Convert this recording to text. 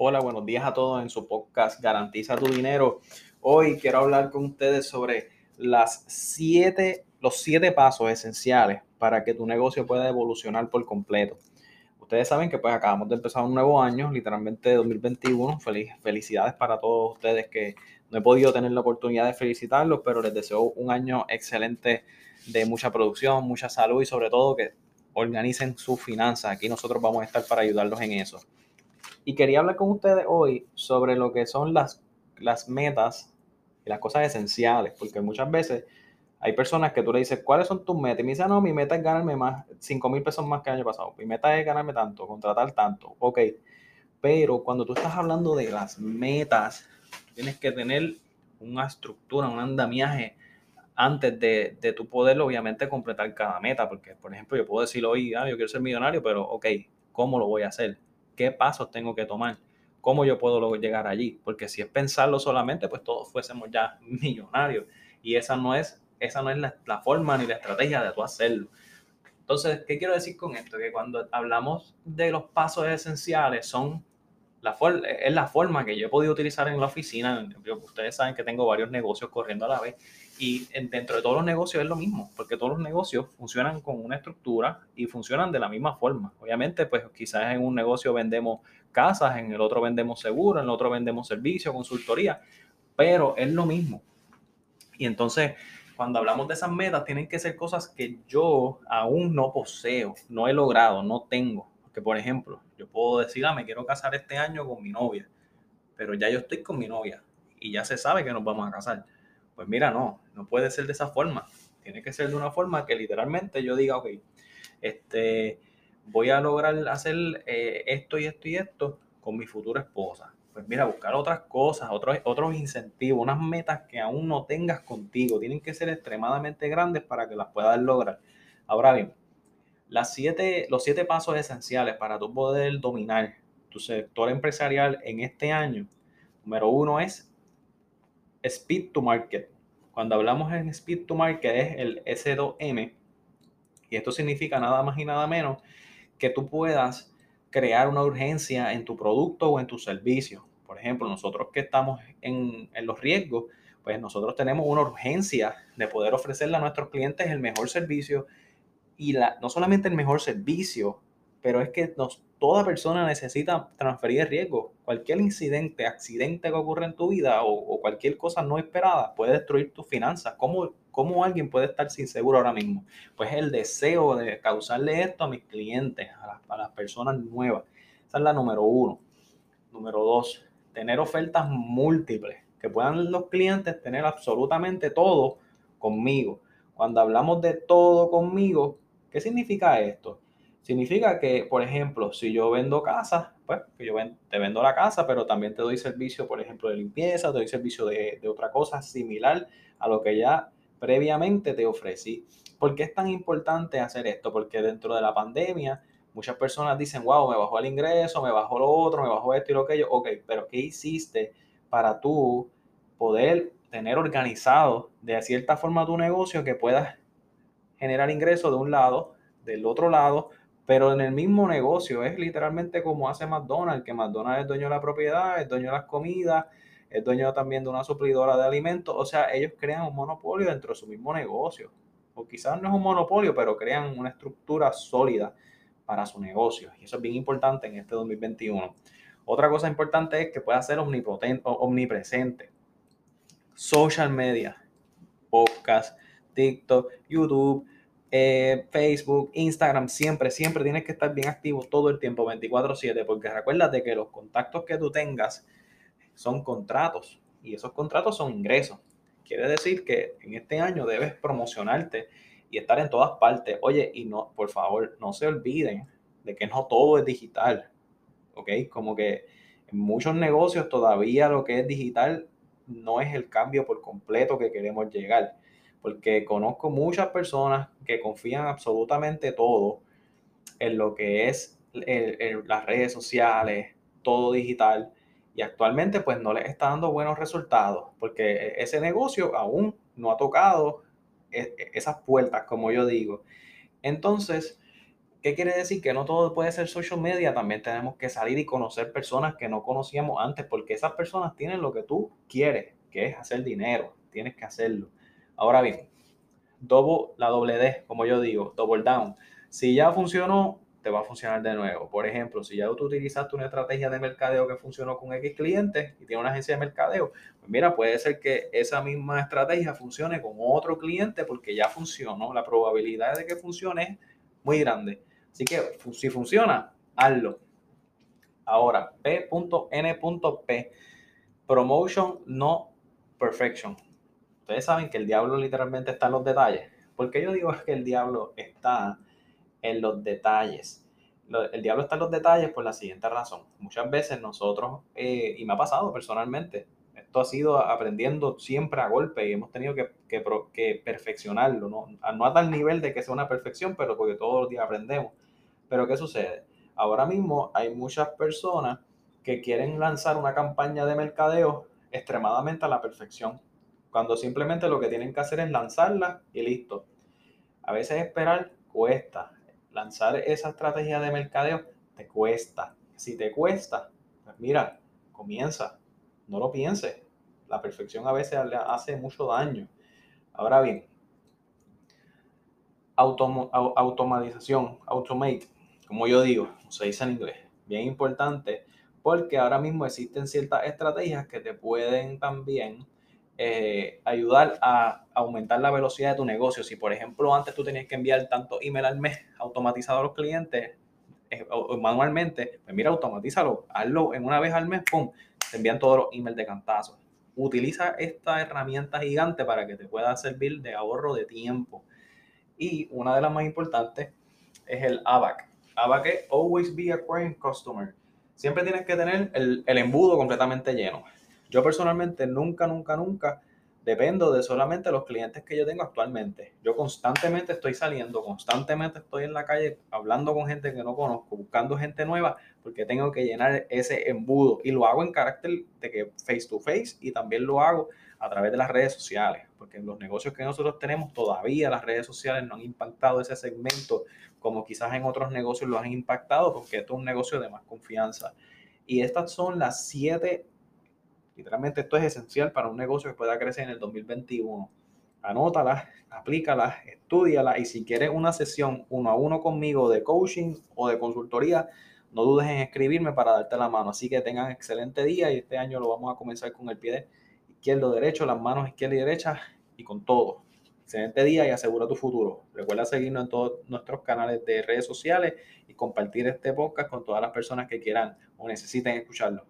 Hola, buenos días a todos en su podcast Garantiza tu dinero. Hoy quiero hablar con ustedes sobre las siete, los siete pasos esenciales para que tu negocio pueda evolucionar por completo. Ustedes saben que pues acabamos de empezar un nuevo año, literalmente 2021. felicidades para todos ustedes que no he podido tener la oportunidad de felicitarlos, pero les deseo un año excelente de mucha producción, mucha salud y sobre todo que organicen sus finanzas. Aquí nosotros vamos a estar para ayudarlos en eso. Y quería hablar con ustedes hoy sobre lo que son las, las metas y las cosas esenciales, porque muchas veces hay personas que tú le dices, ¿cuáles son tus metas? Y me dicen, no, mi meta es ganarme más, 5 mil pesos más que el año pasado. Mi meta es ganarme tanto, contratar tanto. Ok. Pero cuando tú estás hablando de las metas, tienes que tener una estructura, un andamiaje antes de, de tu poder, obviamente, completar cada meta. Porque, por ejemplo, yo puedo decir hoy, ah, yo quiero ser millonario, pero ok, ¿cómo lo voy a hacer? ¿Qué pasos tengo que tomar? ¿Cómo yo puedo llegar allí? Porque si es pensarlo solamente, pues todos fuésemos ya millonarios. Y esa no es, esa no es la, la forma ni la estrategia de tú hacerlo. Entonces, ¿qué quiero decir con esto? Que cuando hablamos de los pasos esenciales, son la es la forma que yo he podido utilizar en la oficina. Ustedes saben que tengo varios negocios corriendo a la vez y dentro de todos los negocios es lo mismo, porque todos los negocios funcionan con una estructura y funcionan de la misma forma. Obviamente, pues quizás en un negocio vendemos casas, en el otro vendemos seguros, en el otro vendemos servicios, consultoría, pero es lo mismo. Y entonces, cuando hablamos de esas metas, tienen que ser cosas que yo aún no poseo, no he logrado, no tengo por ejemplo, yo puedo decir, ah, me quiero casar este año con mi novia, pero ya yo estoy con mi novia y ya se sabe que nos vamos a casar. Pues mira, no, no puede ser de esa forma. Tiene que ser de una forma que literalmente yo diga, ok, este, voy a lograr hacer eh, esto y esto y esto con mi futura esposa. Pues mira, buscar otras cosas, otros, otros incentivos, unas metas que aún no tengas contigo. Tienen que ser extremadamente grandes para que las puedas lograr. Ahora bien, las siete, los siete pasos esenciales para tu poder dominar tu sector empresarial en este año. Número uno es Speed to Market. Cuando hablamos en Speed to Market es el S2M. Y esto significa nada más y nada menos que tú puedas crear una urgencia en tu producto o en tu servicio. Por ejemplo, nosotros que estamos en, en los riesgos, pues nosotros tenemos una urgencia de poder ofrecerle a nuestros clientes el mejor servicio y la, no solamente el mejor servicio, pero es que nos, toda persona necesita transferir el riesgo. Cualquier incidente, accidente que ocurra en tu vida o, cualquier cosa no esperada puede destruir tus finanzas. ¿Cómo, ¿Cómo, alguien puede estar sin seguro ahora mismo? Pues el deseo de causarle esto a mis clientes, a las, a las personas nuevas. Esa es la número uno. Número dos, tener ofertas múltiples, que puedan los clientes tener absolutamente todo conmigo. Cuando hablamos de todo conmigo, ¿Qué significa esto? Significa que, por ejemplo, si yo vendo casas, pues que yo te vendo la casa, pero también te doy servicio, por ejemplo, de limpieza, te doy servicio de, de otra cosa similar a lo que ya previamente te ofrecí. ¿Por qué es tan importante hacer esto? Porque dentro de la pandemia, muchas personas dicen, wow, me bajó el ingreso, me bajó lo otro, me bajó esto y lo aquello. Ok, pero ¿qué hiciste para tú poder tener organizado de cierta forma tu negocio que puedas generar ingresos de un lado, del otro lado, pero en el mismo negocio. Es literalmente como hace McDonald's, que McDonald's es dueño de la propiedad, es dueño de las comidas, es dueño también de una suplidora de alimentos. O sea, ellos crean un monopolio dentro de su mismo negocio. O quizás no es un monopolio, pero crean una estructura sólida para su negocio. Y eso es bien importante en este 2021. Otra cosa importante es que pueda ser omnipresente. Social media, podcast, TikTok, YouTube, eh, Facebook, Instagram, siempre, siempre tienes que estar bien activo todo el tiempo, 24/7, porque recuérdate que los contactos que tú tengas son contratos y esos contratos son ingresos. Quiere decir que en este año debes promocionarte y estar en todas partes. Oye, y no, por favor, no se olviden de que no todo es digital, ¿ok? Como que en muchos negocios todavía lo que es digital no es el cambio por completo que queremos llegar porque conozco muchas personas que confían absolutamente todo en lo que es las redes sociales, todo digital, y actualmente pues no les está dando buenos resultados, porque ese negocio aún no ha tocado e, e, esas puertas, como yo digo. Entonces, ¿Qué quiere decir? Que no todo puede ser social media, también tenemos que salir y conocer personas que no conocíamos antes, porque esas personas tienen lo que tú quieres, que es hacer dinero, tienes que hacerlo. Ahora bien, double, la doble D, como yo digo, double down. Si ya funcionó, te va a funcionar de nuevo. Por ejemplo, si ya tú utilizaste una estrategia de mercadeo que funcionó con X clientes y tiene una agencia de mercadeo, pues mira, puede ser que esa misma estrategia funcione con otro cliente porque ya funcionó. La probabilidad de que funcione es muy grande. Así que si funciona, hazlo. Ahora, P.N.P. Promotion, no perfection. Ustedes saben que el diablo literalmente está en los detalles. ¿Por qué yo digo que el diablo está en los detalles? El diablo está en los detalles por la siguiente razón. Muchas veces nosotros, eh, y me ha pasado personalmente, esto ha sido aprendiendo siempre a golpe y hemos tenido que, que, perfeccionarlo, ¿no? no a tal nivel de que sea una perfección, pero porque todos los días aprendemos. Pero ¿qué sucede? Ahora mismo hay muchas personas que quieren lanzar una campaña de mercadeo extremadamente a la perfección, cuando simplemente lo que tienen que hacer es lanzarla y listo. A veces esperar cuesta. Lanzar esa estrategia de mercadeo te cuesta. Si te cuesta, pues mira, comienza. No lo pienses. La perfección a veces le hace mucho daño. Ahora bien, automatización, automate como yo digo, se dice en inglés, bien importante, porque ahora mismo existen ciertas estrategias que te pueden también eh, ayudar a aumentar la velocidad de tu negocio. Si, por ejemplo, antes tú tenías que enviar tanto email al mes automatizado a los clientes eh, manualmente, pues mira, automatízalo, hazlo en una vez al mes, pum, te envían todos los emails de cantazo. Utiliza esta herramienta gigante para que te pueda servir de ahorro de tiempo. Y una de las más importantes es el ABAC, que always be acquiring customer. Siempre tienes que tener el embudo completamente lleno. Yo personalmente nunca, nunca, nunca dependo de solamente los clientes que yo tengo actualmente. Yo constantemente estoy saliendo, constantemente estoy en la calle hablando con gente que no conozco, buscando gente nueva, porque tengo que llenar ese embudo. Y lo hago en carácter de que face to face y también lo hago a través de las redes sociales, porque en los negocios que nosotros tenemos todavía las redes sociales no han impactado ese segmento como quizás en otros negocios lo han impactado, porque esto es un negocio de más confianza. Y estas son las siete, literalmente esto es esencial para un negocio que pueda crecer en el 2021. Anótalas, aplícalas, estudialas y si quieres una sesión uno a uno conmigo de coaching o de consultoría, no dudes en escribirme para darte la mano. Así que tengan excelente día y este año lo vamos a comenzar con el pie izquierdo, derecho, las manos izquierda y derecha y con todo. Excelente día y asegura tu futuro. Recuerda seguirnos en todos nuestros canales de redes sociales y compartir este podcast con todas las personas que quieran o necesiten escucharlo.